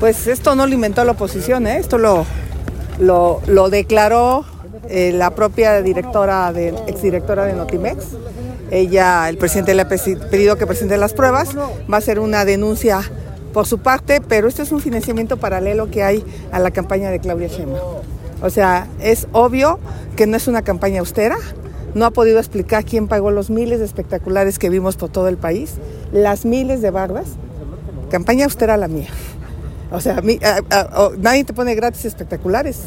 Pues esto no lo inventó la oposición, ¿eh? esto lo, lo, declaró eh, la propia directora, de, exdirectora de Notimex. Ella, el presidente le ha pedido que presente las pruebas, va a ser una denuncia por su parte, pero esto es un financiamiento paralelo que hay a la campaña de Claudia Sheinbaum. O sea, es obvio que no es una campaña austera, no ha podido explicar quién pagó los miles de espectaculares que vimos por todo el país, las miles de bardas. Campaña austera la mía. O sea, nadie te pone gratis espectaculares.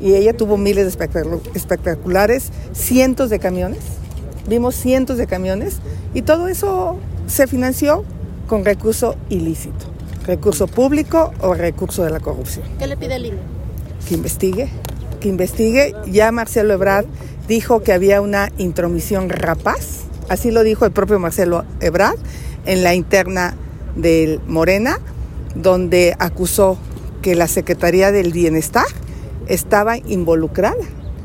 Y ella tuvo miles de espectaculares, cientos de camiones. Vimos cientos de camiones y todo eso se financió con recurso ilícito, recurso público o recurso de la corrupción. ¿Qué le pide el INE? Que investigue, que investigue. Ya Marcelo Ebrard dijo que había una intromisión rapaz, así lo dijo el propio Marcelo Ebrard en la interna del Morena, donde acusó que la Secretaría del Bienestar estaba involucrada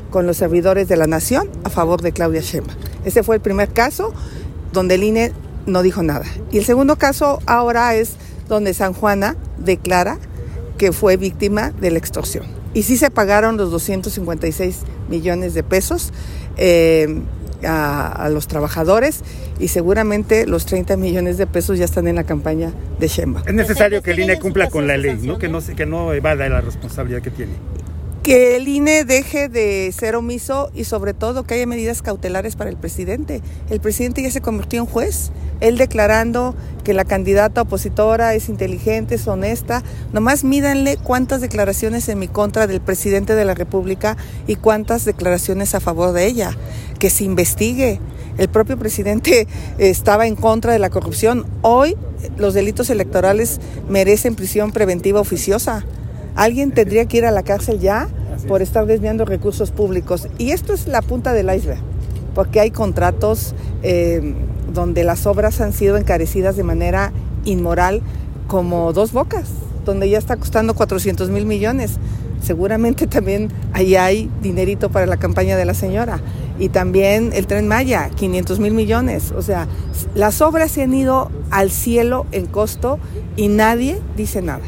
con los servidores de la nación a favor de Claudia Sheinbaum. Ese fue el primer caso donde el INE no dijo nada. Y el segundo caso ahora es donde San Juana declara que fue víctima de la extorsión. Y sí se pagaron los 256 millones de pesos eh, a, los trabajadores y seguramente los 30 millones de pesos ya están en la campaña de Shemba. Es necesario que el INE cumpla con la ley, ¿no? Que, no, que no evada la responsabilidad que tiene que el INE deje de ser omiso y sobre todo que haya medidas cautelares para el presidente. El presidente ya se convirtió en juez, él declarando que la candidata opositora es inteligente, es honesta. Nomás mídanle cuántas declaraciones en mi contra del presidente de la República y cuántas declaraciones a favor de ella. Que se investigue. El propio presidente estaba en contra de la corrupción. Hoy los delitos electorales merecen prisión preventiva oficiosa. Alguien tendría que ir a la cárcel ya por estar desviando recursos públicos. Y esto es la punta del iceberg, porque hay contratos eh, donde las obras han sido encarecidas de manera inmoral, como dos bocas, donde ya está costando 400 mil millones. Seguramente también ahí hay dinerito para la campaña de la señora. Y también el tren Maya, 500 mil millones. O sea, las obras se han ido al cielo en costo y nadie dice nada.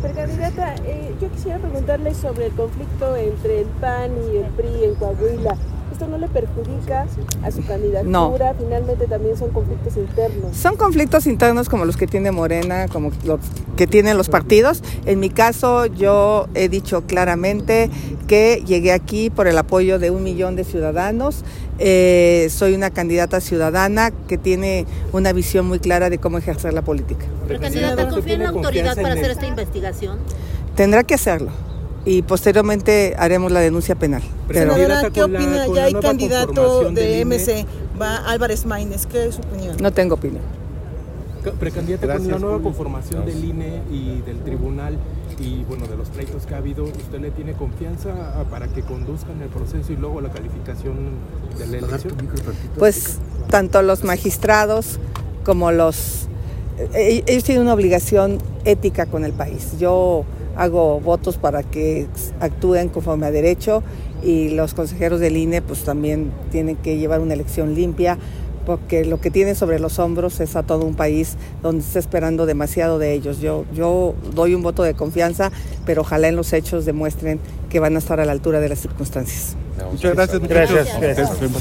Precandidata, eh, yo quisiera preguntarle sobre el conflicto entre el PAN y el PRI en Coahuila. ¿Esto no le perjudica a su candidatura? No. Finalmente también son conflictos internos. Son conflictos internos como los que tiene Morena, como los que tienen los partidos. En mi caso, yo he dicho claramente que llegué aquí por el apoyo de un millón de ciudadanos. Eh, soy una candidata ciudadana que tiene una visión muy clara de cómo ejercer la política. ¿Pero candidata confía en la autoridad para hacer esta investigación? Tendrá que hacerlo y posteriormente haremos la denuncia penal. Pero, ¿qué opina? Ya hay candidato de MC, va Álvarez Maínez, ¿qué es su opinión? No tengo opinión. Precandidata, con la nueva conformación del INE y del tribunal y bueno, de los pleitos que ha habido, ¿usted le tiene confianza para que conduzcan el proceso y luego la calificación de la elección? Pues tanto los magistrados como los... Eh, ellos tienen una obligación ética con el país. Yo hago votos para que actúen conforme a derecho y los consejeros del INE pues también tienen que llevar una elección limpia porque lo que tienen sobre los hombros es a todo un país donde está esperando demasiado de ellos. Yo, yo doy un voto de confianza, pero ojalá en los hechos demuestren que van a estar a la altura de las circunstancias. Muchas gracias. gracias.